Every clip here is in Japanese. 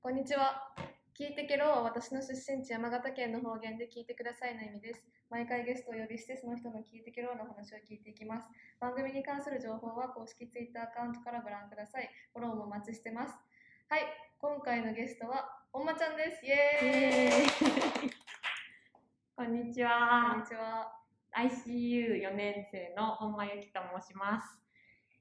こんにちは。聞いてけろは私の出身地山形県の方言で聞いてくださいの意味です。毎回ゲストをお呼びしてその人の聞いてけろの話を聞いていきます。番組に関する情報は公式 Twitter アカウントからご覧ください。フォローもお待ちしてます。はい、今回のゲストは本間ちゃんです。イエーイ。こんにちこんはに。ちは。ICU4 年生の本間由紀と申します。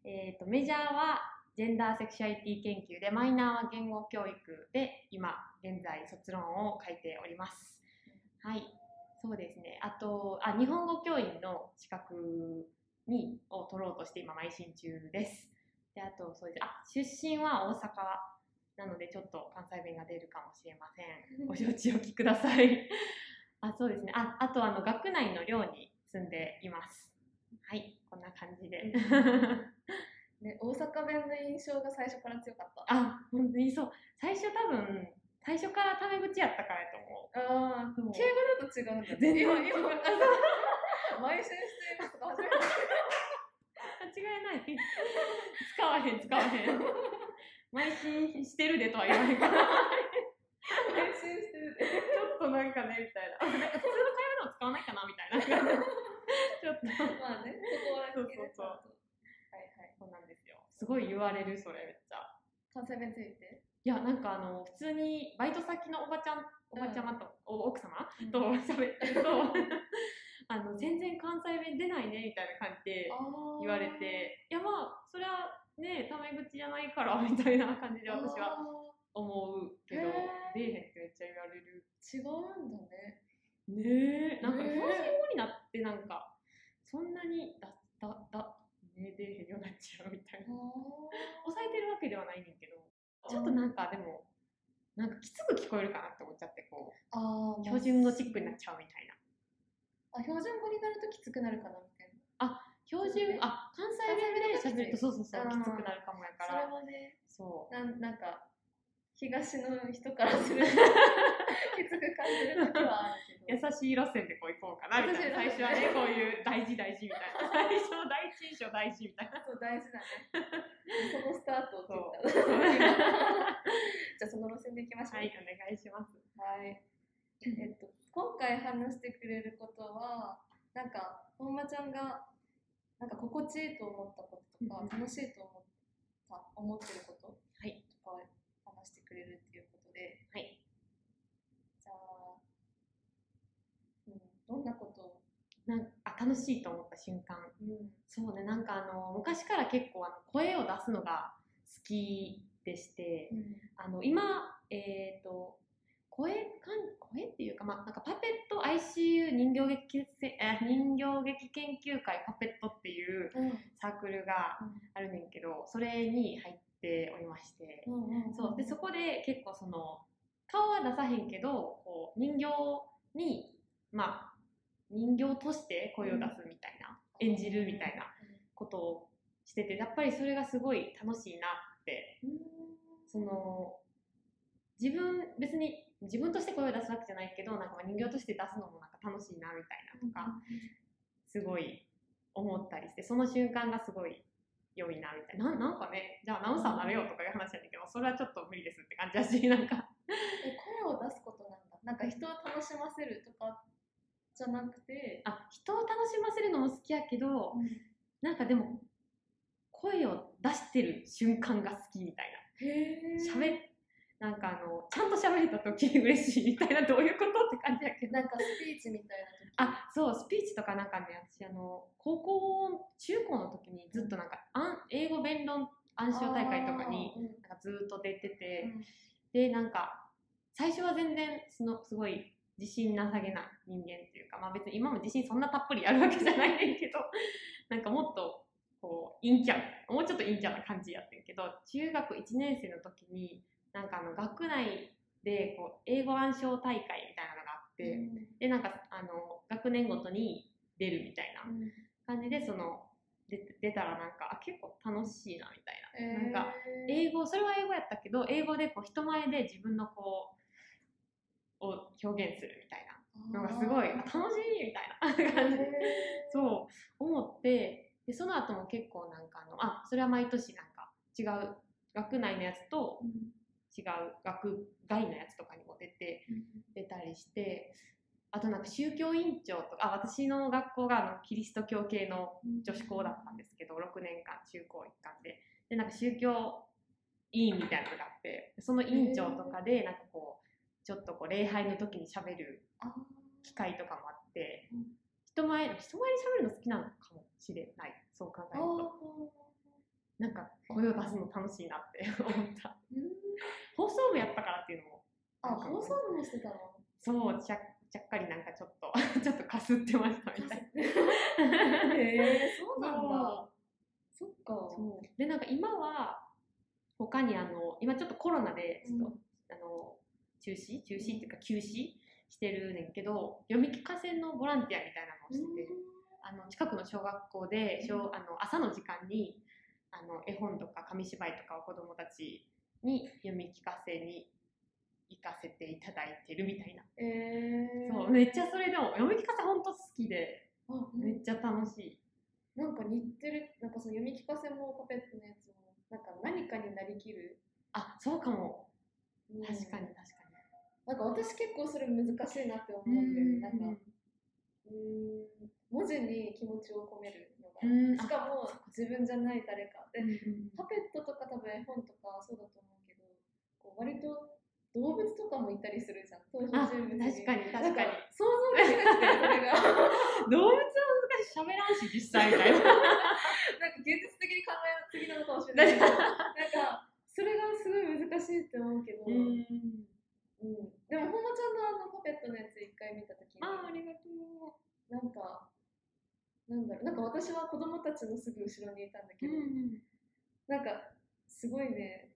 えっ、と、メジャーはジェンダーセクシュアリティ研究で、マイナーは言語教育で、今、現在卒論を書いております。はい。そうですね。あと、あ、日本語教員の資格に、を取ろうとして今、邁進中です。で、あと、そうです。あ、出身は大阪なので、ちょっと関西弁が出るかもしれません。ご承知おきください。あ、そうですね。あ、あとあの学内の寮に住んでいます。はい、こんな感じで。ね、大阪弁の印象が最初から強かった。あ、本当にそう。最初多分最初からタメ口やったからやと思ああ、そう敬語だと違うんだね。全然今、今、邁進していますとか初めてう。間違いない。使わへん使わへん。邁進してるでとは言わへんから。邁進してるって。ちょっとなんかねみたいな。なんか普通の会話でも使わないかなみたいな。ちょっと。まあね、そこはそうそうそうはいはい。そうなんですよ。すごい言われるそれめっちゃ。関西弁ついて？いやなんかあの普通にバイト先のおばちゃんおばちゃまと、お奥様うん。と喋ってると あの全然関西弁出ないねみたいな感じで言われていやまあそれはねタメ口じゃないから みたいな感じで私はは思うけど出えへんってめっちゃ言われる。違うんだね。ねえ。なんか標準語になってなんかそんなにだだだね出えへんようになっちゃうみたいな。抑えてるわけではないねんけど。ちょっとなんかでもなんかきつく聞こえるかなって思っちゃってこう。あー標準語チックになっちゃうみたいな。あ標準語になるときつくなるかなみたい標準あ関西弁で喋るとそうそうそううんきつくなるかもやかな。それらはね、そう。なんなんか東の人からすると きつく感じるときはあるけ優ど。しい路線でこう行こうかなみたいな最初はねこういう大事大事みたいな 最初の第一印象大事みたいなそう大事だね。そのスタートを切った。じゃあその路線でいきましょう。はいお願いしますはい。えっと、今回話してくれることは、なんか、本間ちゃんが、なんか心地いいと思ったこととか、うん楽しいと思った、思ってることはいとかを話してくれるっていうことで、はい。じゃあ、うん、どんなこと？を、なんあ楽しいと思った瞬間。うん、そうねなんかあの昔から結構あの声を出すのが好きでして、あの今、えっ、と、声かん、声っていうか、まあ、なんかパペット ICU 人形劇せえ人形劇研究会パペットっていううん、サークルがあるねんけど、それに入っておりまして、うん、うん、そう、で、そこで結構その、顔は出さへんけど、こう、人形に、まあ、人形として声を出すみたいな、演じるみたいなことをしてて、やっぱりそれがすごい楽しいなってうん。その自分別に自分として声を出すわけじゃないけどなんかまあ人形として出すのもなんか楽しいなみたいなとかすごい思ったりしてその瞬間がすごい良いなみたいなななんかねじゃあアナウンサーになるよとかいう話やねんけどそれはちょっと無理ですって感じだしなんかえ声を出すことなんだ。なんか人を楽しませるとかじゃなくて、あ人を楽しませるのも好きやけどなんかでも声を出してる瞬間が好きみたいなへえ。喋っなんかあのちゃんと喋れた時嬉しいみたいなどういうことって感じやけどなんかスピーチみたいな時。あそうスピーチとかなんかね私あの高校中高の時にずっとなんかあん英語弁論暗唱大会とかになんかずっと出てて、うん。でなんか最初は全然そのすごい自信なさげな人間っていうか、まあ、別に今も自信そんなたっぷりあるわけじゃないねんけど なんかもっとこう陰キャもうちょっと陰キャな感じやってんけど中学1年生の時になんかあの学内でこう英語暗唱大会みたいなのがあって、でなんかあの学年ごとに出るみたいなうん。感じでその出出たらなんかあ結構楽しいなみたいな、えー。なんか英語それは英語やったけど英語でこう人前で自分のこうを表現するみたいな。のがすごいあ楽しいみたいな。感じ。でへそう思ってでその後も結構なんかあのあそれは毎年なんか違う学内のやつとーうん違う学外のやつとかにも出て出たりしてあとなんか宗教委員長とかあ私の学校があのキリスト教系の女子校だったんですけど6年間中高一貫で。でなんか宗教委員みたいなのがあってその委員長とかでなんかこうちょっとこう礼拝の時にしゃべるあ機会とかもあって、うん。人前人前で喋るの好きなのかもしれない。そう考えあるとなんか声を出すの楽しいなって 思った。放送部やったからっていうのもあ放送部もしてたの？そうちゃちゃっかりなんかちょっと ちょっとかすってましたみたいへえそうなんだ。そっか。そう。でなんか今は他にあの今ちょっとコロナでちょっと、あの中止？中止っていうか休止してるねんけど読み聞かせのボランティアみたいなのをしてて、あの近くの小学校で小あの朝の時間にあの絵本とか紙芝居とかを子どもたちに読み聞かせに行かせていただいてるみたいな、えー、そうめっちゃそれでも読み聞かせほんと好きであめっちゃ楽しい。なんか似てるなんかその読み聞かせもパペットのやつもなんか何かになりきる、あそうかも。うん。確かに確かなんか私結構それ難しいなって思うに。んだよねなんかうん文字に気持ちを込めるうん。しかも自分じゃない誰か。でうんパペットとか多分絵本とかそうだと思うけどこう割と動物とかもいたりするじゃん。登場あ人物に。確かに確かに。想像できなくてそれが。動物は難しい。喋らんし実際みたいななんか現実的に考えすぎなのかもしれないけどなんかそれがすごい難しいって思うけど、うん。うん。でもほんまちゃんのあのパペットのやつ一回見た時に。あありがとう。なんかなんだろうなんか私は子供たちのすぐ後ろにいたんだけど、んなんかすごいね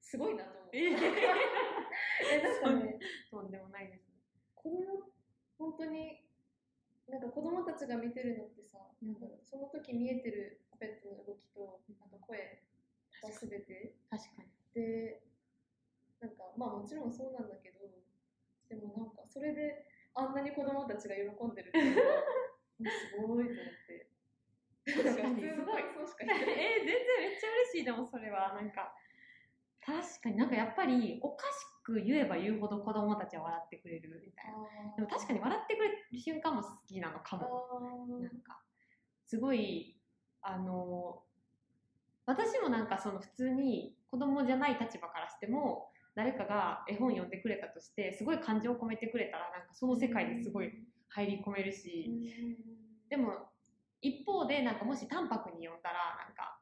すごいなと思ってえ えなんかねとんでもないですね。子供本当になんか子供たちが見てるのってさ、なんだろうその時見えてるパペットの動きとあと声が全て。確かに。でなんかまあもちろんそうなんだけどでもなんかそれであんなに子供たちが喜んでるっていうすごいと思って。確かに。なん普通の感想しか言ってない。えー、全然めっちゃ嬉しいでもそれはなんか。確かに。なんかやっぱりおかしく言えば言うほど子供たちは笑ってくれるみたいな。でも確かに笑ってくれる瞬間も好きなのかも。あなんかすごいあの私もなんかその普通に子供じゃない立場からしても誰かが絵本読んでくれたとしてすごい感情を込めてくれたらなんかその世界にすごい入り込めるし、でも一方でなんかもし淡白に読んだらなんか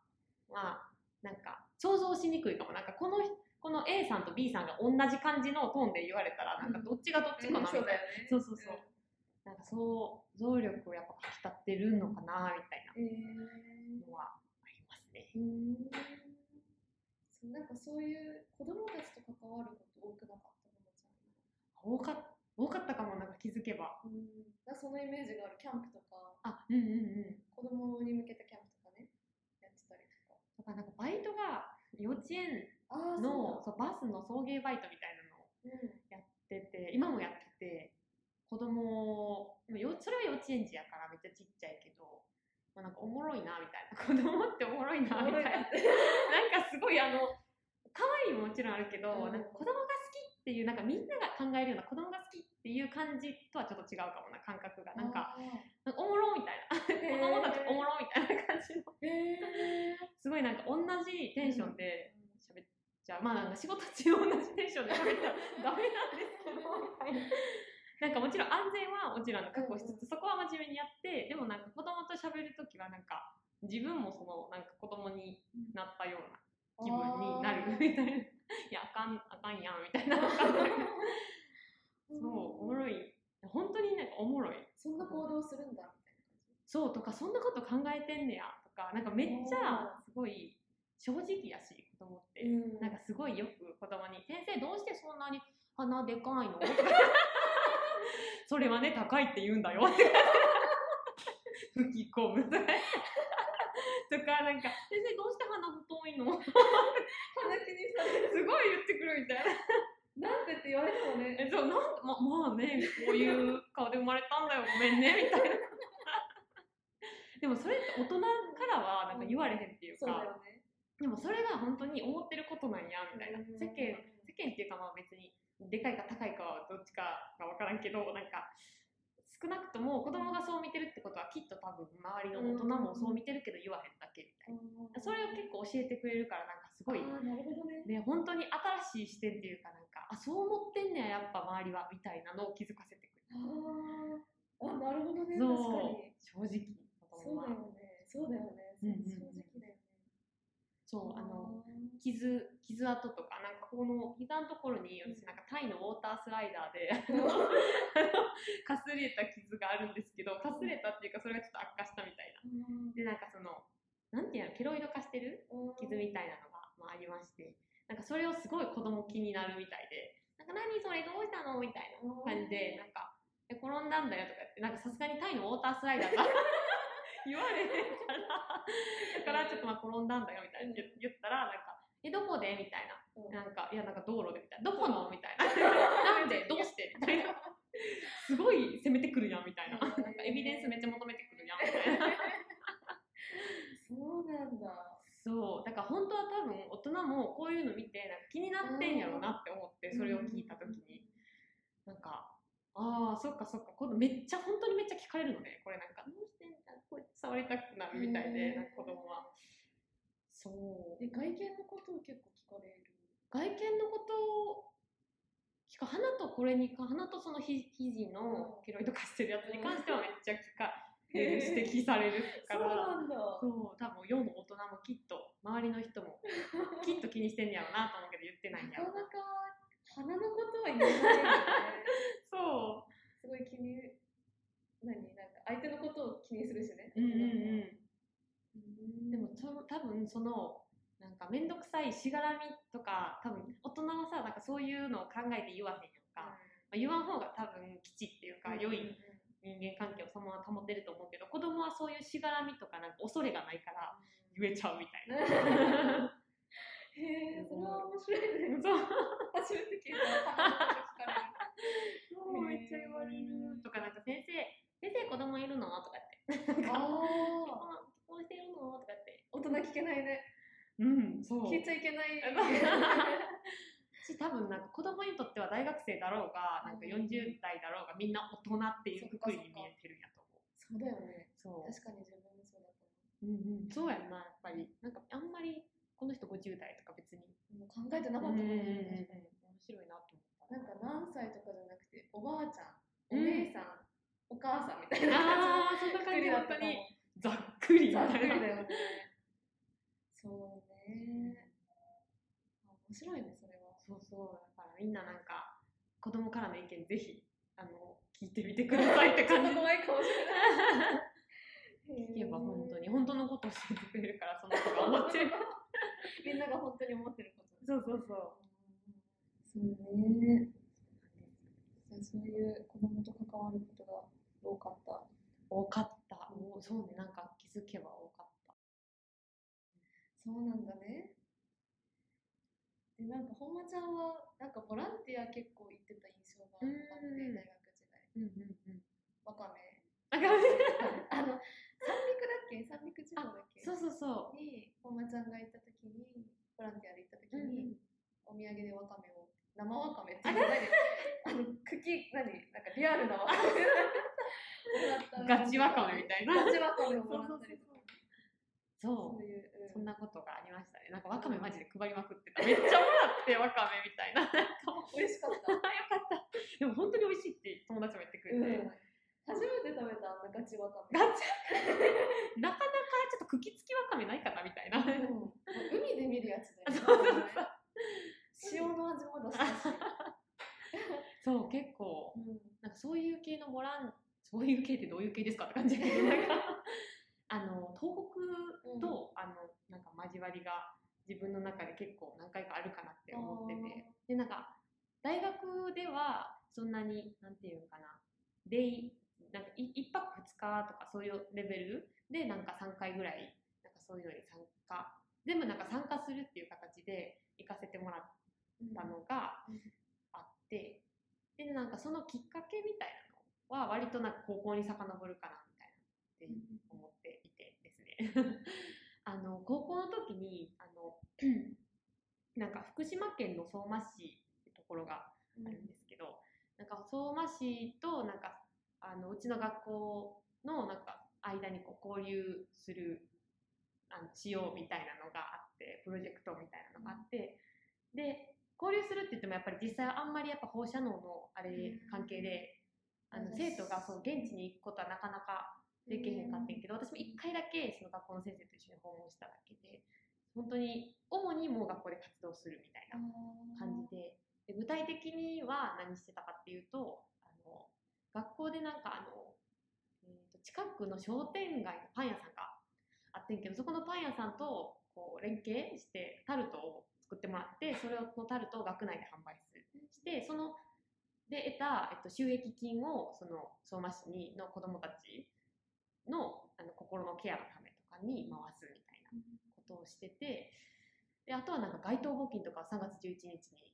まあなんか想像しにくいかも。なんかこのこの A さんと B さんが同じ感じのトーンで言われたらなんかどっちがどっちかなみたいな、そうだよね。そうそうそう。なんか想像力をやっぱかき立ってるのかなみたいえー。なのはありますね。うーん。そうなんかそういう子供たちと関わること多くなかった多かっ多かったかもなんか気づけば。うん、だそのイメージがある。キャンプとか。あうんうんうん。子供に向けたキャンプとかね。やってたりとか。だからなんかバイトが幼稚園のそうバスの送迎バイトみたいなのをだ。うん。やってて今もやってて子供でもよそれは幼稚園児やからめっちゃちっちゃいけど、まあ、なんかおもろいなみたいな。子供っておもろいなみたいな。なんかすごいあの可愛いももちろんあるけど、うん。なんか子供が好きっていうなんかみんなが考えるような子供いう感じとはちょっと違うかもな感覚が。なんかおもろみたいな。ー。子供たちおもろみたいな感じの。すごいなんか同じテンションで喋っちゃう、まあなんか仕事中同じテンションで喋ったらダメなんですけどみたいな。なんかもちろん安全はもちろん確保しつつ、そこは真面目にやってでもなんか子供と喋るときはなんか自分もそのなんか子供になったような気分になるみたいな。いやあかんあかんやんみたいな。そうおもろい本当になんかおもろい。そんな行動するんだみたいな感じ？そうとかそんなこと考えてんねやとかなんかめっちゃすごい正直やし子供って。うんなんかすごいよく子供に「先生どうしてそんなに鼻でかいの? 」それはね高いって言うんだよ」吹き込むとかなんか「先生どうして鼻太いの? 」す鼻気にされる。ごい言ってくるみたいな言われてもね。えそうなんままあねこういう顔で生まれたんだよ。ごめんね みたいな。でもそれって大人からはなんか言われへんっていうか。そうだよね。でもそれが本当に思ってることなんやみたいな。うん世間世件っていうかまあ別にでかいか高いかはどっちかが分からんけどなんか少なくとも子供がそう見てるってことはきっと多分周りの大人もそう見てるけど言わへんだけみたいな、それを結構教えてくれるからなんかすごいなるほどね。ね本当に新しい視点っていうかなんかあそう思ってんねややっぱ周りはみたいなのを気づかせてくれるあなるほどね。確かに。正直子そうだよね。そうだよね。うんうんうん正直。そうあのー。傷傷跡とかなんかこの膝のところに私なんかタイのウォータースライダーでかすれた傷があるんですけどかすれたっていうかそれがちょっと悪化したみたいな。でなんかそのなんていうのケロイド化してる傷みたいなのが、まあ、ありまして。なんかそれをすごい子供気になるみたいでなんか何それどうしたの？みたいな感じでなんかえ転んだんだよとか言ってなんかさすがにタイのウォータースライダーが言われへんから。だからちょっとまあ転んだんだよみたいな。言言ったらなんかえどこで？みたいな。うん。なんかいやなんか道路でみたいな。どこの？みたいな なんで？どうして？みたいな。すごい攻めてくるやんみたいな。なんかエビデンスめっちゃ求めてくるやんみたいな。そうなんだ。そう。だから本当は多分大人もこういうの見てなんか気になってんやろうなって思ってそれを聞いた時に。なんかああそっかそっか。今度めっちゃ聞かれるのねこれなんかどうしてみたいなこうやって触りたくなるみたいへーでなんか子供はそうえ、外見のことを結構聞かれる。外見のことを聞か花とこれにか花とそのひ肘のケロイド化してるやつに関してはめっちゃ聞か指摘されるかそうらなんだ。そう多分世の大人もきっと周りの人も きっと気にしてんやろうなと思うけど言ってないんやろうななかなか花のことは言えないよね。そすごい気に、何？なんか相手のことを気にするしね。ううんうんうんうんでも多分そのか面倒くさいしがらみとか多分大人はさなんかそういうのを考えて言わへんやんか、まあ、言わん方が多分基地っていうか良い人間関係をそのまま保てると思うけど子供はそういうしがらみとかなんか恐れがないから言えちゃうみたいな。へえ、それは面白いね。そう初めて聞いた。花のこと聞かれる。そうめっちゃ言われるとかなんか先生先生子供いるのとかってああ、結婚してるのとかって大人聞けないね。ちゃいけない。し多分なんか子供にとっては大学生だろうがなんか40代だろうがみんな大人っていうくくりに見えてるんやと思うそうだよね。そう確かに自分もそうだとうんうん、そうやんなやっぱりなんかあんまりこの人50代とか別に思う。もう考えてなかったもんね。面白いなと思ったなんか何歳とかじゃなくて、おばあちゃん、おうん姉さん、お母さんみたいなあーそんな感じだったかも本当にざっくりみざったいなくりだよね。そうね。あ面白いね、それは。そうそうだからみんななんか子供からの意見ぜひあの聞いてみてくださいってちょっ感じと怖いかもしれない。聞けば本当に本当のことを教えてくれるからその子が思ってるみんなが本当に思ってること。そうそうそうそうね。じゃあそういう子供と関わることが多かった。多かったおーそうねなんか気づけば多かったそうなんだね。で、なんか本間ちゃんは、なんかボランティア結構行ってた印象があって、うん大学時代。うんうんうんわかめ。あが あの、三陸だっけ？三陸地方だっけ？そうそうそに、本間ちゃんが行った時に、ボランティアで行った時う、うんに、お土産でわかめを、生わかめって何 あの、茎、何？なんかリアルなわかめ。ガチわかめみたいなガチわかめをもらったりとか。そそういう。うそんなことがありましたね。なんかわかめマジで配りまくってた。めっちゃもらってわかめみたいな。なんかもう。美味しかった。よかった。でも本当に美味しいって友達も言ってくれて、うん。初めて食べたあんなガチわかめ。ガチ。なかなかちょっと茎付きわかめないかなみたいな、うん。海で見るやつだよね。そうそうそう。塩の味も出したし。そう結構。うん。なんかそういう系のボランそういう系ってどういう系ですかって感じなんかあの東北と、あのなんか交わりが自分の中で結構何回かあるかなって思ってて。でなんか大学ではそんなになんていうのかなデイなんかい1泊2日とかそういうレベルでなんか3回ぐらいなんかそういうのに参加。全部なんか参加するっていう形で行かせてもらったのがうん。あって。でなんかそのきっかけみたいなのは割となんか高校に遡るかなあの、高校の時に、あの、なんか福島県の相馬市ってところがあるんですけど、うん、なんか相馬市と、なんか、あの、うちの学校の、なんか、間にこう交流する、あの、しようみたいなのがあって、プロジェクトみたいなのがあって、うん、で、交流するって言ってもやっぱり実際あんまりやっぱ放射能のあれ関係で、うん、あの生徒がそう現地に行くことはなかなかできへんかったんやけど私も1回だけその学校の先生と一緒に訪問しただけで本当に主にもう学校で活動するみたいな感じでで具体的には何してたかっていうとあの学校でなんかあの、えー、と近くの商店街のパン屋さんがあってんけどそこのパン屋さんとこう連携してタルトを作ってもらってそれをのタルトを学内で販売する。してそので得た、えっと、収益金をその相馬市にの子どもたち心のケアのためとかに回すみたいなことをしててであとはなんか街頭募金とか3月11日に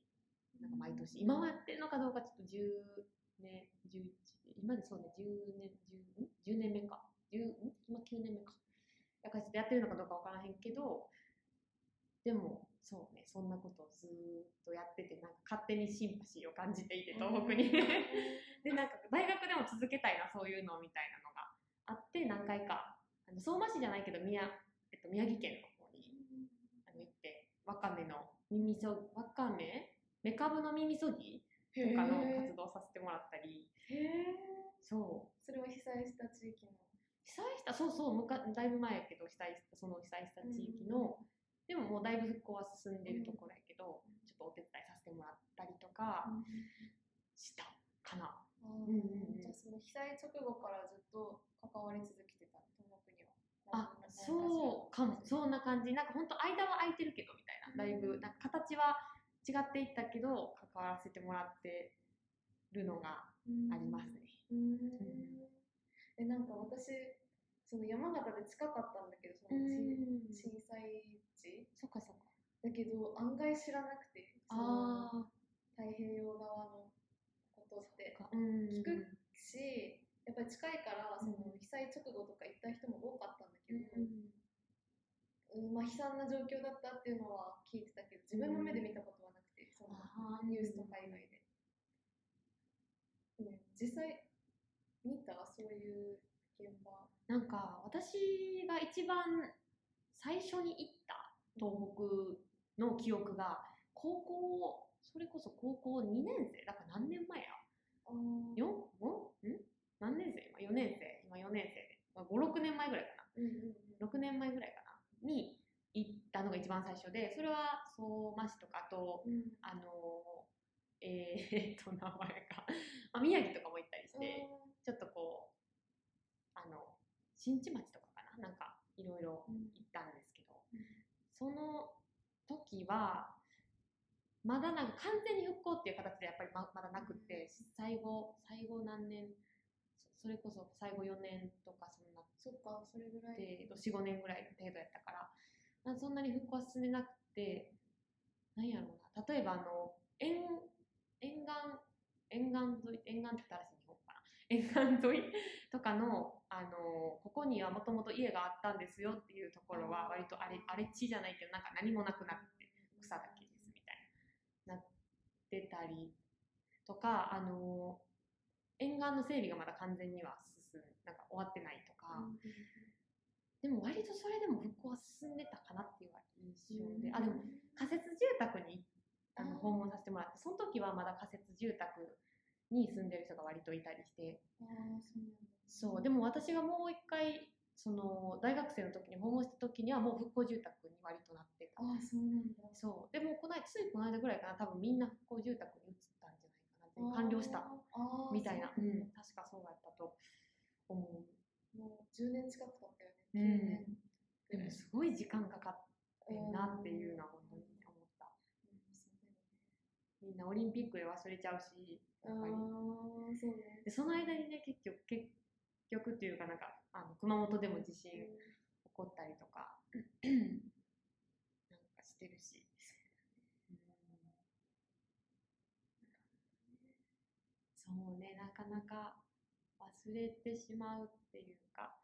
なんか毎年今はやってるのかどうかちょっと10年11今でそうね10年 10, 10年目か。10ん？今9年目か。だからちょっとやってるのかどうかわからへんけどでもそうねそんなことをずーっとやっててなんか勝手にシンパシーを感じていて東北に。でなんか大学でも続けたいなそういうのみたいなのがあって何回かあの相馬市じゃないけど宮,、えっと、宮城県の方にあの行ってわかめの耳そわかめ？めかぶの耳そぎとかの活動させてもらったり。へえそう。それは被災した地域の。被災したそうそうむかだいぶ前やけど被災したその被災した地域の、でももうだいぶ復興は進んでるところやけど、ちょっとお手伝いさせてもらったりとかしたかな。うんうんうん。じゃあその被災直後からずっと関わり続けあそうかもそんな感じなんか本当間は空いてるけどみたいなだいぶなんか形は違っていったけど関わらせてもらってるのがありますね。うんえなんか私その山形で近かったんだけどその震災地そっかそっか。だけど案外知らなくてあ太平洋側のことって、聞くしやっぱり近いからその被災直後とか行った人も多かったんだ、うん。うん。まあ、悲惨な状況だったっていうのは聞いてたけど自分の目で見たことはなくて、そのニュースとか以外で、うん、実際見た？そういう現場？なんか私が一番最初に行った東北の記憶が高校それこそ高校2年生？だから何年前や？あー。4? ん？何年生？今4年生。今4年生で、まあ、56年前ぐらいか6年前ぐらいかな？に行ったのが一番最初でそれは相馬市とかあとうん。うんあのえー、っと名前が、まあ、宮城とかも行ったりしてちょっとこうあの新地町とかかな？なんかいろいろうん。行ったんですけど、うん。その時はまだなんか完全に復興っていう形でやっぱりままだなくって最後最後何年そそれこそ最後4年とかそんなそっかそれぐらい。程度45年ぐらいの程度やったからまあそんなに復興は進んでなくてなんやろうな。例えばあの沿沿岸沿岸沿い沿岸ってかな。沿岸沿いとかのあのここにはもともと家があったんですよっていうところは割と荒れ荒れ地じゃないけどなんか何もなくなって草だけですみたいな。なってたりとかあの沿岸の整備がまだ完全には進んなんか終わってないとか、うんでも割とそれでも復興は進んでたかなっていう印象で、うん。あでも仮設住宅にあの訪問させてもらってその時はまだ仮設住宅に住んでる人が割といたりして。ああそうなんだ。そうでも私がもう一回その大学生の時に訪問した時にはもう復興住宅に割となってた。ああそうなんだ。そうでもこの間ついこの間ぐらいかな多分みんな復興住宅に移っ完了した。みたいな、そう。ん。確かそうやったと思う。もう10年近く経ったよね。うん。9年でもすごい時間かかってんなっていうのは本当に思った。みんなオリンピックで忘れちゃうしやっぱり。ああ、そうね。でその間にね結局結局っていうかなんかあの熊本でも地震起こったりとかなんかしてるし、うんそうねなかなか忘れてしまうっていうか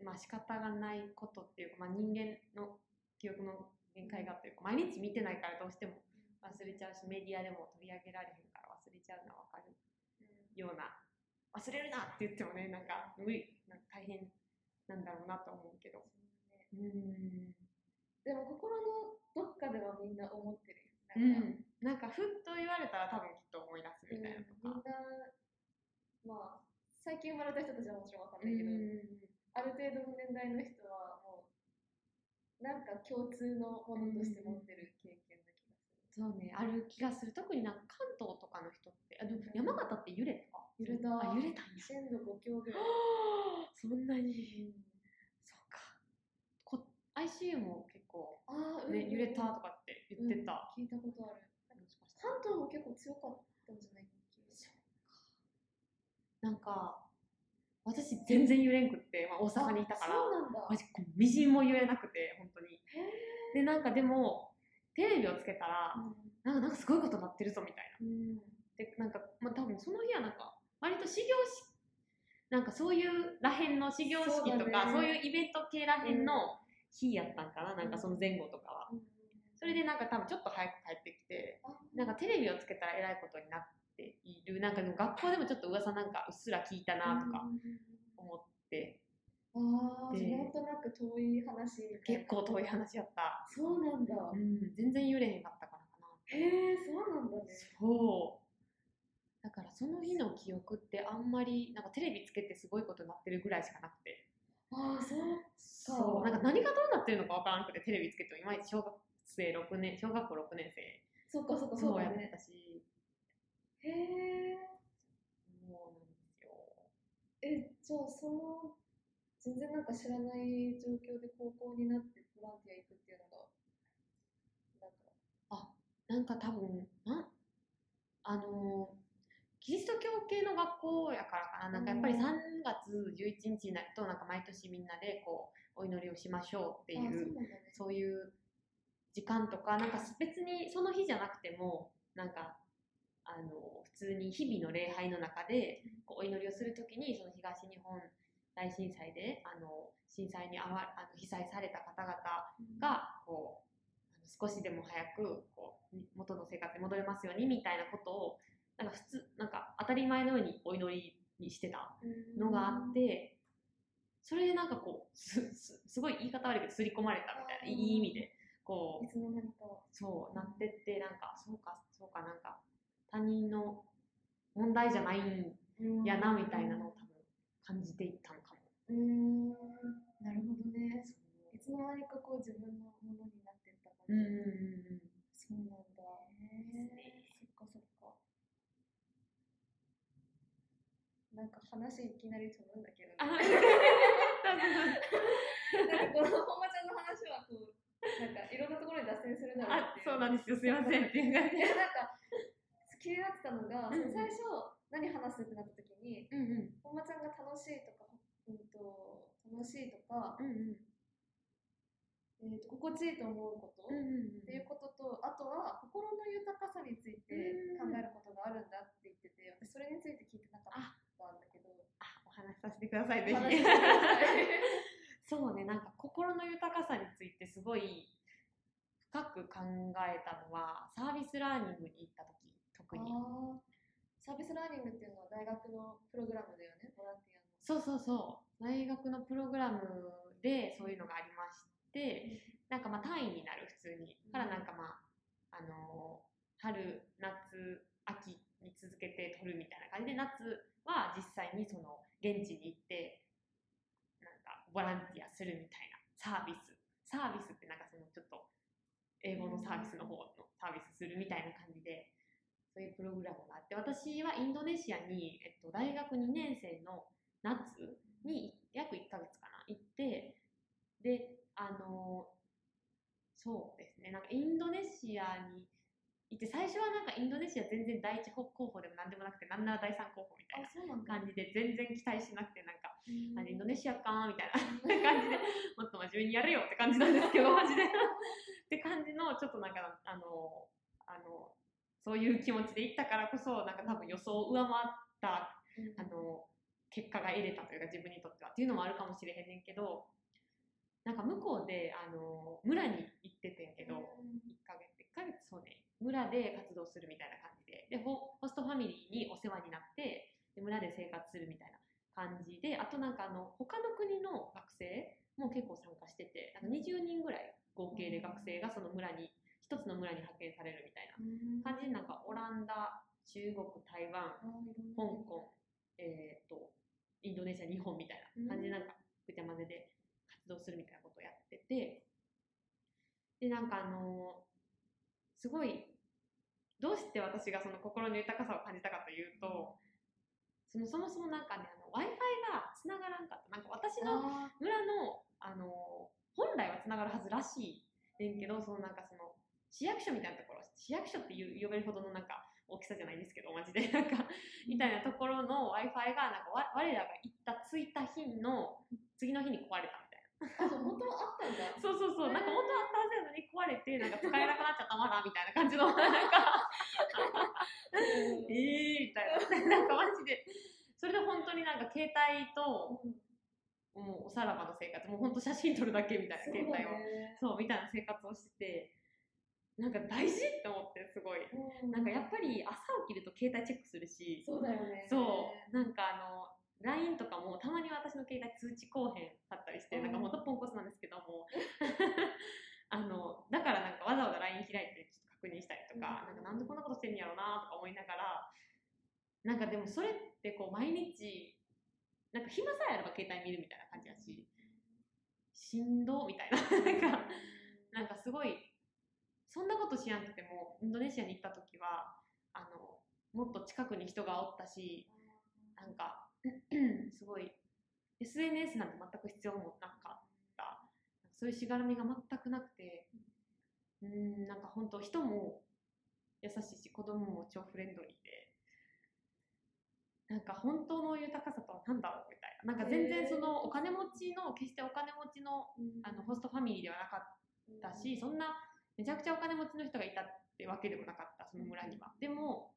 まあ仕方がないことっていうか、まあ、人間の記憶の限界がというか毎日見てないからどうしても忘れちゃうしメディアでも取り上げられへんから忘れちゃうのはわかるうん。ような忘れるなって言ってもねなんか無理なんか大変なんだろうなと思うけど。うん。でも心のどっかではみんな思ってるよ。うなんかんなんかふっと言われたら多分きっと思い出すみたいなとうんみんかな、まあ、最近生まれた人たちはもちろんわかんうないけど、んある程度の年代の人はもう、なんか共通のものとして持ってる経験な気がする。そうねある気がする。特になんか関東とかの人ってあでも山形って揺れた？揺れた。あ揺れたんや。震度5強ぐらい。そんなに。そうか。こ ICU もああ、うんね、揺れたとかって言ってた、聞いたことある。関東も結構強かったんじゃないか。なんか私全然揺れんくって、まあ、大阪にいたから。あそうなんだ。マジこうみじんも揺れなくて本当に。へでなんかでもテレビをつけたらーなんかなんかすごいことになってるぞみたいな。うん。でなんか、まあ、多分その日はなんか割と始業式なんかそういうらへんの始業式とかそう,、ね。いうイベント系らへんの日やったんかな、なんかその前後とかは、うん。それでなんか多分ちょっと早く帰ってきてあ。なんかテレビをつけたらえらいことになっている。なんかでも学校でもちょっと噂なんかうっすら聞いたなとか思って、ああ、で。なんとなく遠い話結構遠い話やった、そうなんだ。うん、全然揺れへんかったからかな。へえ、そうなんだね。そう。だからその日の記憶ってあんまりなんかテレビつけてすごいことになってるぐらいしかなくてああ、そう。そうなんか何がどうなってるのかわからなくてテレビつけてもいまいち小学生6年小学校6年生そっかそっかそうだね。たしへえ。そうなんですよえ、じゃあその全然なんか知らない状況で高校になってボランティア行くっていうのがなんかなんか多分なんあのキリスト教系の学校やからかな。なんかやっぱりうん。3月11日になるとなんか毎年みんなでこうお祈りをしましょうっていう。そういう時間とかなんか別にその日じゃなくてもなんかあの普通に日々の礼拝の中でこうお祈りをするときにその東日本大震災であの震災にあわあの被災された方々がこう少しでも早くこう元の生活に戻れますようにみたいなことをなんか普通なんか当たり前のようにお祈りにしてたのがあってそれでなんかこうすすすごい言い方悪いけど刷り込まれたみたいないい意味でこういつの間にか。そうなってってなんかそうかそうかなんか他人の問題じゃないんやなみたいなのを多分感じていったのかも。うーん、なるほどね。いつの間にかこう自分のものになってった感じ。うんそうなんだ。へえ。そっかそっか。なんか話いきなり飛ぶんだけど、ね。あなんかこの本間ちゃんの話はこう、なんかいろんなところに脱線するだろうあっていう。そうなんですよ。すいません。っ ていう感じなんか気になってたのが、最初何話すってなった時に、うんうん。本間ちゃんが楽しいとか、うんと楽しいとか、うんうん。えー、と心地いいと思うこと、うんうんっていうことと、あとは心の豊かさについて考えることがあるんだって言ってて、私それについて聞いてなかった話しさせてくださいぜひ。そうねなんか心の豊かさについてすごい深く考えたのはサービスラーニングに行った時特に。サービスラーニングっていうのは大学のプログラムだよね、ボランティアの。そうそうそう。大学のプログラムでそういうのがありましてなんかまあ単位になる普通に。うん。からなんかまああの春夏秋に続けて取るみたいな感じで夏は実際にその現地に行ってなんかボランティアするみたいなサービス。サービスってなんかそのちょっと英語のサービスの方のサービスするみたいな感じでそういうプログラムがあって私はインドネシアに、えっと、大学2年生の夏に約1ヶ月かな行ってであのそうですね。なんかインドネシアに行って最初はなんかインドネシア全然第一候補でも何でもなくてなんなら第三候補みたいな感じで全然期待しなくてなんかうん。あインドネシアかみたいな感じでもっと真面目にやれよって感じなんですけど マジで。って感じのちょっとなんかあのあのそういう気持ちで行ったからこそなんか多分予想を上回ったうん。あの結果が得れたというか自分にとってはっていうのもあるかもしれへんねんけどなんか向こうであの村に行っててんけど、1ヶ月1ヶ月そうね村で活動するみたいな感じで。でホホストファミリーにお世話になって生活するみたいな感じで。あとなんかあの他の国の学生も結構参加しててあの20人ぐらい合計で学生がその村に一つの村に派遣されるみたいな感じでなんかオランダ中国台湾香港、えー、とインドネシア日本みたいな感じでなんかぐちゃ混ぜで活動するみたいなことをやってて。でなんかあのすごいどうして私がその心の豊かさを感じたかというとそのそもそもなんかね w i f i がつながらんかった。なんか私の村のあの本来はつながるはずらしいねんけどそのなんかその市役所みたいなところ市役所っていう呼べるほどのなんか大きさじゃないですけどマジで。なんかみたいなところの w i f i がなんかわ我らが行った着いた日の次の日に壊れたあそう本当はあったんだ。なそうそうそう。なんか本当はあったはずやのに壊れてなんか使えなくなっちゃったまだみたいな感じの。なんかえーみたいな。なんかマジで。それで本当になんか携帯ともうおさらばの生活。もう本当写真撮るだけみたいな。携帯を。そうみたいな生活をしてて。なんか大事って思ってすごい。なんかやっぱり朝起きると携帯チェックするし。そうだよね。そう。なんかあの LINE とかもたまに私の携帯通知こうへんだったりして、なんかもっとポンコツなんですけども。あのだからなんかわざわざ LINE 開いてちょっと確認したりとか、なんかなんでこんなことしてんやろうなとか思いながらなんかでもそれってこう毎日なんか暇さえあれば携帯見るみたいな感じやししんどみたいな。なんかなんかすごいそんなことしやんくてもインドネシアに行った時はあのもっと近くに人がおったしなんかすごい。SNS なんて全く必要もなかった。そういうしがらみが全くなくて。うんなんか本当人も優しいし子供も超フレンドリーで。なんか本当の豊かさとは何だろうみたいな。なんか全然そのお金持ちの決してお金持ちのあのホストファミリーではなかったしそんなめちゃくちゃお金持ちの人がいたってわけでもなかったその村には。でも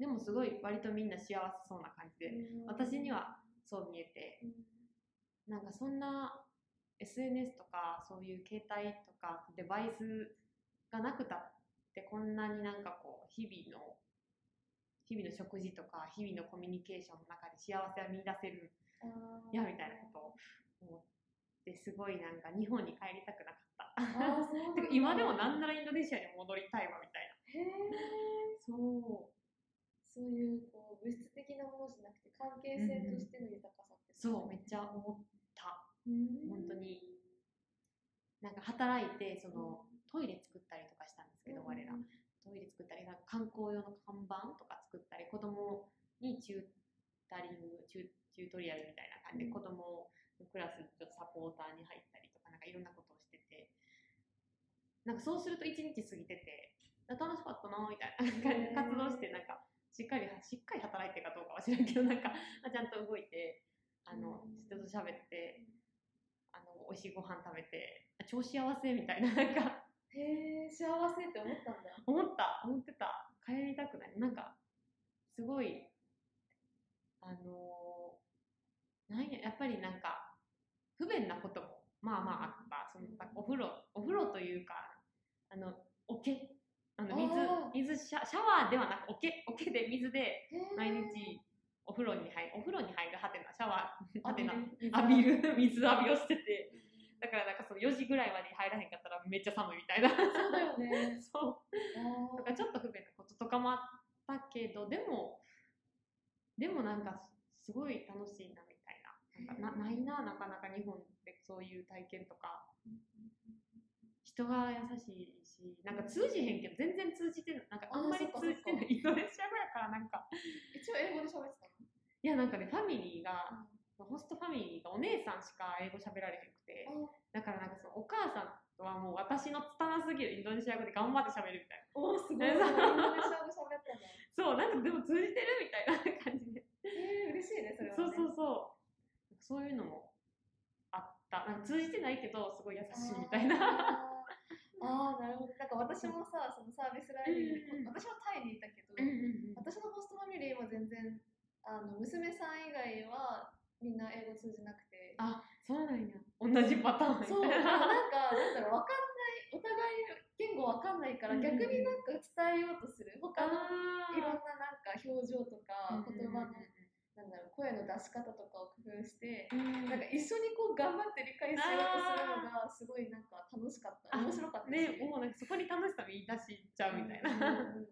でもすごい割とみんな幸せそうな感じで私にはそう見えてなんかそんな SNS とかそういう携帯とかデバイスがなくたってこんなになんかこう日々の日々の食事とか日々のコミュニケーションの中で幸せは見出せるやみたいなことを思ってすごいなんか日本に帰りたくなかった。今でもなんならインドネシアに戻りたいわみたいへえな。そうそういうこう物質的なものじゃなくて関係性としての豊かさってそうめっちゃ思った。うん。本当に。なんか働いてそのトイレ作ったりとかしたんですけど、我ら。トイレ作ったりなんか観光用の看板とか作ったり子供にチュータリングチューチュートリアルみたいな感じでうん。子供のクラスちょっとサポーターに入ったりとかなんかいろんなことをしてて。なんかそうすると一日過ぎててあ楽しかったなみたいな感じで活動してなんかしっかりしっかり働いてるかどうかは知らんけど なんかあちゃんと動いてあのうん。人と喋ってあの美味しいご飯食べてあ超幸せみたいな なんか。へえ幸せって思ったんだ。思った。思ってた。帰りたくない。なんかすごいあのなんややっぱりなんか不便なこともまあまああった。そのお風呂お風呂というかあの桶あの水水シャシャワーではなく桶桶で水で毎日お風呂に入るお風呂に入るはてなシャワーはてな浴びる。水浴びをしてて。だからなんかその4時ぐらいまでに入らへんかったらめっちゃ寒いみたいな。そうだよね。そう。あなんかちょっと不便なこととかもあったけどでもでもなんかすごい楽しいなみたいな。なんかなないななかなか日本でそういう体験とか。人が優しいしなんか通じへんけど全然通じてないなんかあんまり通じてない。インドネシア語やからなんか。ー一応英語で喋ってたいやなんかねファミリーがのホストファミリーがお姉さんしか英語喋られへんくて。だからなんかそのお母さんはもう私の拙すぎるインドネシア語で頑張って喋るみたいな。おおすごい。イえンドネシア語喋ったんだそうなんかでも通じてるみたいな感じで。えー、嬉しいねそれは、ね、そうそうそう。そういうのもあった。なんか通じてないけどすごい優しいみたいなあーあーなるほど。なんか私もさそのサービスライブに、うんうん私はタイにいたけど、うん私のホストファミリーも全然あの娘さん以外はみんな英語通じなくて。あそうなんや。同じパターンそう。ななんかなんだろうわかんないお互い言語わかんないからうん逆になんか伝えようとする。他のあいろんななんか表情とか言葉のなんだろう出し方とかを工夫して、うんなんか一緒にこう頑張って理解しようとするのがすごいなんか楽しかった。あ面白かったし。ね、もうなんかそこに楽しさ見出しちゃうみたいな。うんうんうん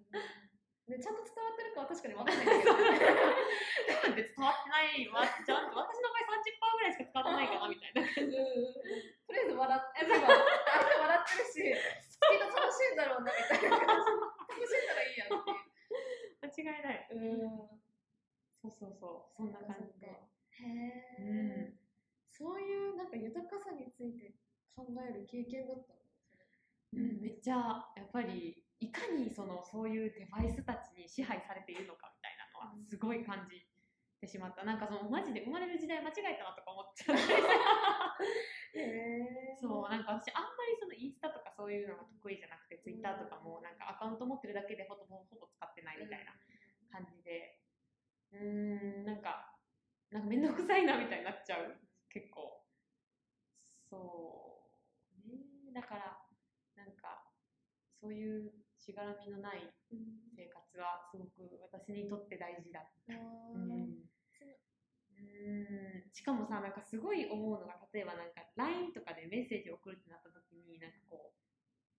ね、ちゃんと伝わってるかは確かに分かんないけど、ね。伝わってないわ。ちゃんと私の場合30%ぐらいしか使ってないかなみたいな。とりあえず笑って、えでもあでも笑ってるし、きっと楽しいんだろうなみたいな感じ。楽しんだらいいやんって 間違いない。いう。うん。そうそうそう。そんな感じで。へえ、そういうなんか豊かさについて考える経験だったの？うん、めっちゃやっぱりいかにそのそういうデバイスたちに支配されているのかみたいなのはすごい感じてしまった。なんかそのマジで生まれる時代間違えたなとか思っちゃってへえそうなんか私あんまりそのインスタとかそういうのが得意じゃなくてツイッターとかもなんかアカウント持ってるだけでほぼほぼ使ってないみたいな感じでうーんなんかなんか面倒くさいなみたいになっちゃう。結構。そう。ね。だからなんかそういうしがらみのないうん生活はすごく私にとって大事だ。うん。しかもさなんかすごい思うのが例えばなんか LINE とかでメッセージを送るってなった時になんかこ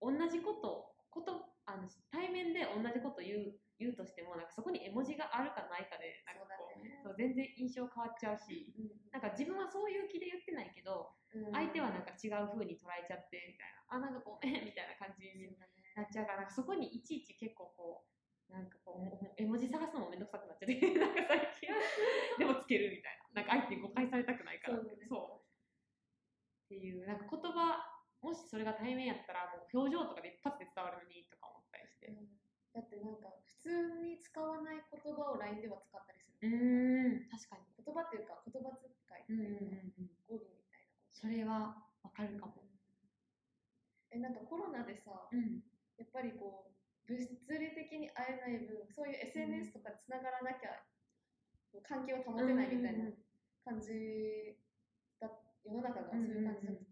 う同じことことあの対面で同じこと言う言うとしてもなんかそこに絵文字があるかないかでなんかこうそうだね。そう全然印象変わっちゃうしなんか自分はそういう気で言ってないけどうん。相手はなんか違う風に捉えちゃってみたいな。あなんかごめんみたいな感じになっちゃうからなんかそこにいちいち結構こうなんかこう絵文字探すのもめんどくさくなっちゃって なんか最近でもつけるみたいな。なんか相手に誤解されたくないから。そうだね。そう。っていうなんか言葉もしそれが対面やったらもう表情とかで一発で伝わるのにとか思ったりして。うん。だってなんか普通に使わない言葉を LINE では使ったりする。うーん。確かに。言葉っていうか言葉遣いってうんうんいうかうんうん語尾みたいなことそれはわかるかも。えなんかコロナでさうん。やっぱりこう物理的に会えない分そういう SNS とかでつながらなきゃ関係を保てないみたいな感じだ世の中がそういう感じだった。け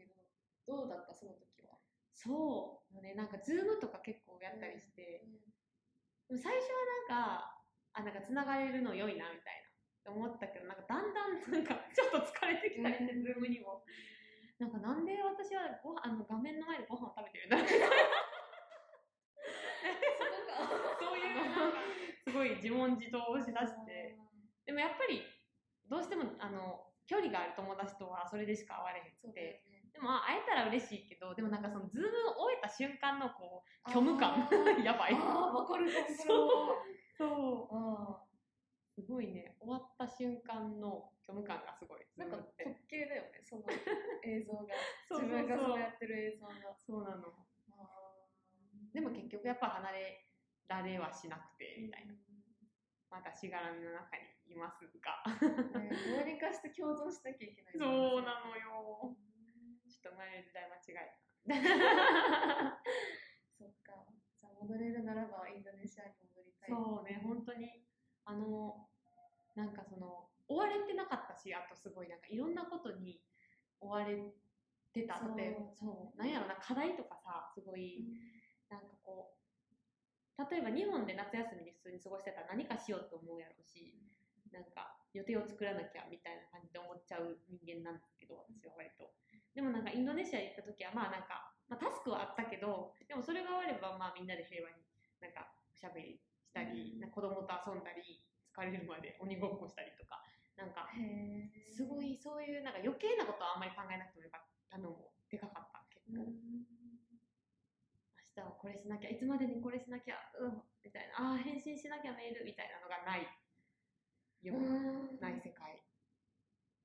ど、どうだったその時は、そう。ねなんかズームとか結構やったりして、でも最初はなんかあなんかつながれるの良いなみたいな。って思ったけどなんかだんだんなんかちょっと疲れてきたりして、うんズームにも。なんかなんで私はごあの画面の前でご飯を食べてるんだみたいなそういうなんかすごい自問自答をしだして。でもやっぱりどうしてもあの距離がある友達とはそれでしか会われへんくて。ねでもまあ会えたら嬉しいけどでもなんかそのズームを終えた瞬間のこう虚無感。やばい。あーわかるかもそう。そう。あすごいね。終わった瞬間の虚無感がすごいーなんかズームって。特系だよねその 映像が。そう自分がそのやってる映像が。そうなの。あでも結局やっぱ離れられはしなくてーみたいな。まだしがらみの中にいますが。ねどうにかして共存しなきゃいけない。そうなのよ。ちょっと生まれる時代間違え そっか。じゃあ戻れるならばインドネシアに戻りたたい。そうね本当に。あのなんかその追われてなかったしあとすごい。なんかいろんなことに追われてた。そう例えばそう。なんやろな課題とかさすごいなんかこう例えば日本で夏休みに普通に過ごしてたら何かしようと思うやろうしなんか予定を作らなきゃみたいな感じで思っちゃう人間なんですけど私は割とでもなんかインドネシア行った時はまあなんか、まあ、タスクはあったけどでもそれが終わればまあみんなで平和になんかおしゃべりしたり、うん。子供と遊んだり疲れるまで鬼ごっこしたりとかなんかすごいそういうなんか余計なことはあんまり考えなくてもよかったのもでかかった結構。明日はこれしなきゃいつまでにこれしなきゃうんみたいな。ああ返信しなきゃメールみたいなのがないよううん。ない世界。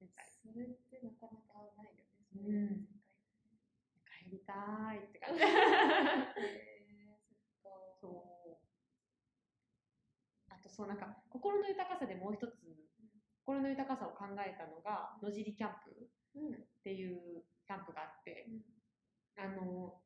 みたい。それってなかなか。うん。帰りたーいって感じ。そう。あとそうなんか心の豊かさでもう一つ心の豊かさを考えたのが野尻キャンプうん。っていうキャンプがあってうん。あの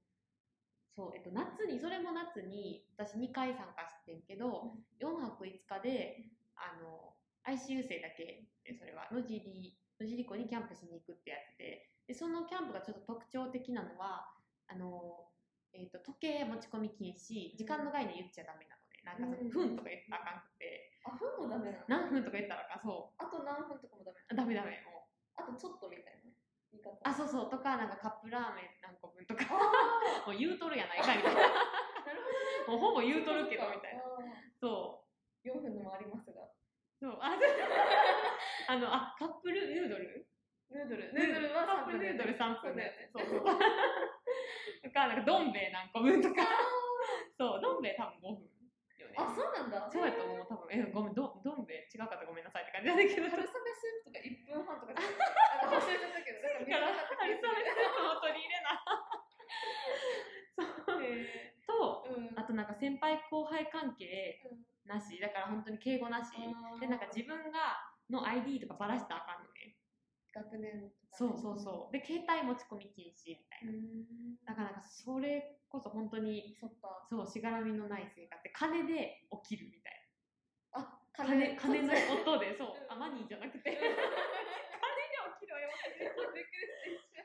そうえっと夏にそれも夏に私2回参加してんけど、4泊5日であの ICU 生だけでそれは野尻野尻湖にキャンプしに行くってやつででそのキャンプがちょっと特徴的なのはあの、えっと時計持ち込み禁止時間の概念言っちゃダメなのでなんかそのうん。分とか言ったらあかんくて。あ、分もダメなの？何分とか言ったらあかん。そう。あと何分とかもダメメダメ。もう。あとちょっとみたいな言い方。あそうそう。とかなんかカップラーメン何個分とか。あ もう言うとるやないかみたいな。ーなるほどね。もうほぼ言うとるけどみたいな。な。そう。4分のもありますが。そう。あ あのあカップルヌードル？ヌードル。ヌードルはカップヌードル3分そうだよね。そうそう。とかなんかどん兵衛何個分とか。そうどん兵衛多分5分よね。あ、そうなんだ。そうやと思う多分。えごめんどどん兵衛違かったらごめんなさいって感じなんだけど。春雨スープとか1分半とか忘れちゃったけど、だからが春雨スープも取り入れなそうへとー。うん。あとなんか先輩後輩関係なしだから本当に敬語なし。でなんか自分がの ID とかばらしたらあかんのね学年とか。そうそうそう。で携帯持ち込み禁止みたいな。うん。だからなんかそれこそ本当にそっか。そうしがらみのない生活。で金で起きるみたいあ、な金金の音でそう。うん。あマニーじゃなくて。うん。金で起きるわよびっくりした一瞬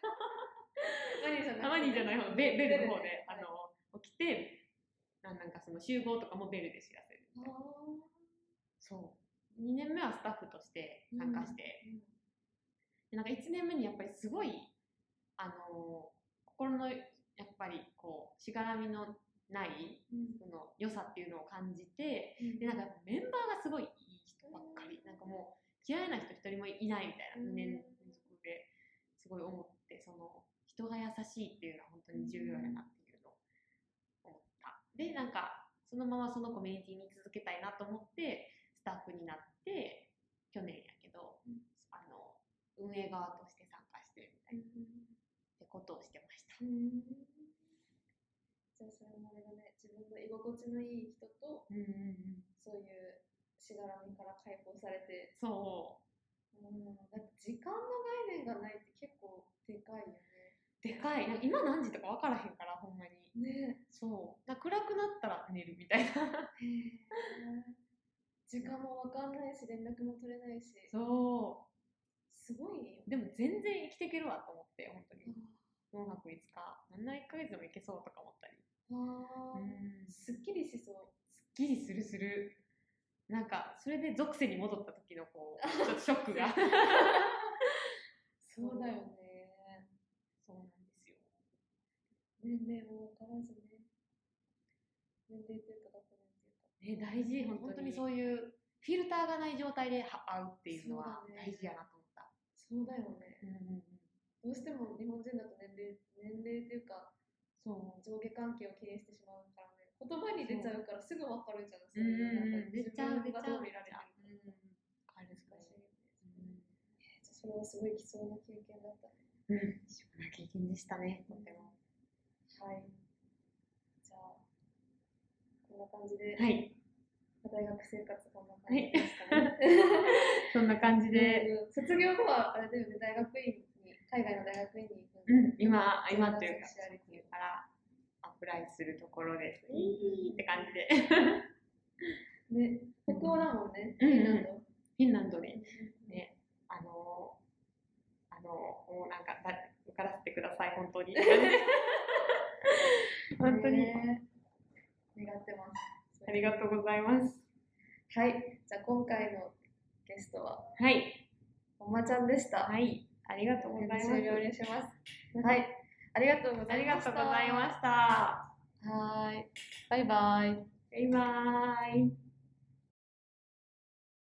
マニーじゃない。あマニーじゃない方。ベベルの方で、はい。あの起きてななんかその集合とかもベルで知らせるそう。2年目はスタッフとして参加して、うん。でなんか1年目にやっぱりすごいあの心のやっぱりこうしがらみのないうん。その良さっていうのを感じてうん。でなんかメンバーがすごいいい人ばっかり。なんかもう嫌いな人一人もいないみたいなうん。2年連続ですごい思ってその人が優しいっていうのは本当に重要やなっていうのを思った。でなんかそのままそのコミュニティに続けたいなと思ってスタッフになって去年や運営側として参加してみたいなってことをしてました。うん。じゃあそれもあれだね、自分の居心地のいい人と、うんうんうん、そういうしがらみから解放されて、そう。うん、だって時間の概念がないって結構でかいよでかい。今何時とか分からへんからほんまに。ね。ねそう。だ暗くなったら寝るみたいな。時間もわかんないし、連絡も取れないし、そすごいよう。でも全然生きていけるわと思って本当に。あ4泊5日なんなら1ヶ月でもいけそうとか思ったり。あ。うん。ー、すっきりしそう。すっきりするする。なんかそれで属性に戻った時のこう ちょっとショックが。そうだよね。そうなんですよ。年齢も分からずね。年齢というか学年というか。ね大事。本当本当ににそういうフィルターがない状態では会うっていうのは大事やなとそうだよね。どうしても日本人だと年齢年齢というかそう上下関係を気にしてしまうからね。言葉に出ちゃうからすぐ分かるじゃなんか出ちゃう出ちゃう自分がどう見られてる。かうん難しいよね。うんじゃあそれはすごい貴重な経験だったね。うん貴重な経験でしたねとてもはい。じゃあこんな感じで、はい大学生活こんな感じですかね。そんな感じで、うん卒業後はあれだよね。大学院に海外の大学院に行くうん、今今というか。セクシュアリティから。アプライするところで。すいいって感じで。ね、北欧だもんね、フィンランド。フィンランドでねあのあのもうなんかだ受からせてください。本当に。本当に、ね願ってます。ありがとうございます。はい、じゃあ今回のゲストは、はい。おまちゃんでした。はい。ありがとうございます。終了にします。はい、ありがとうござありいました。がとうございました。はーい、バイバイ。バイバーイ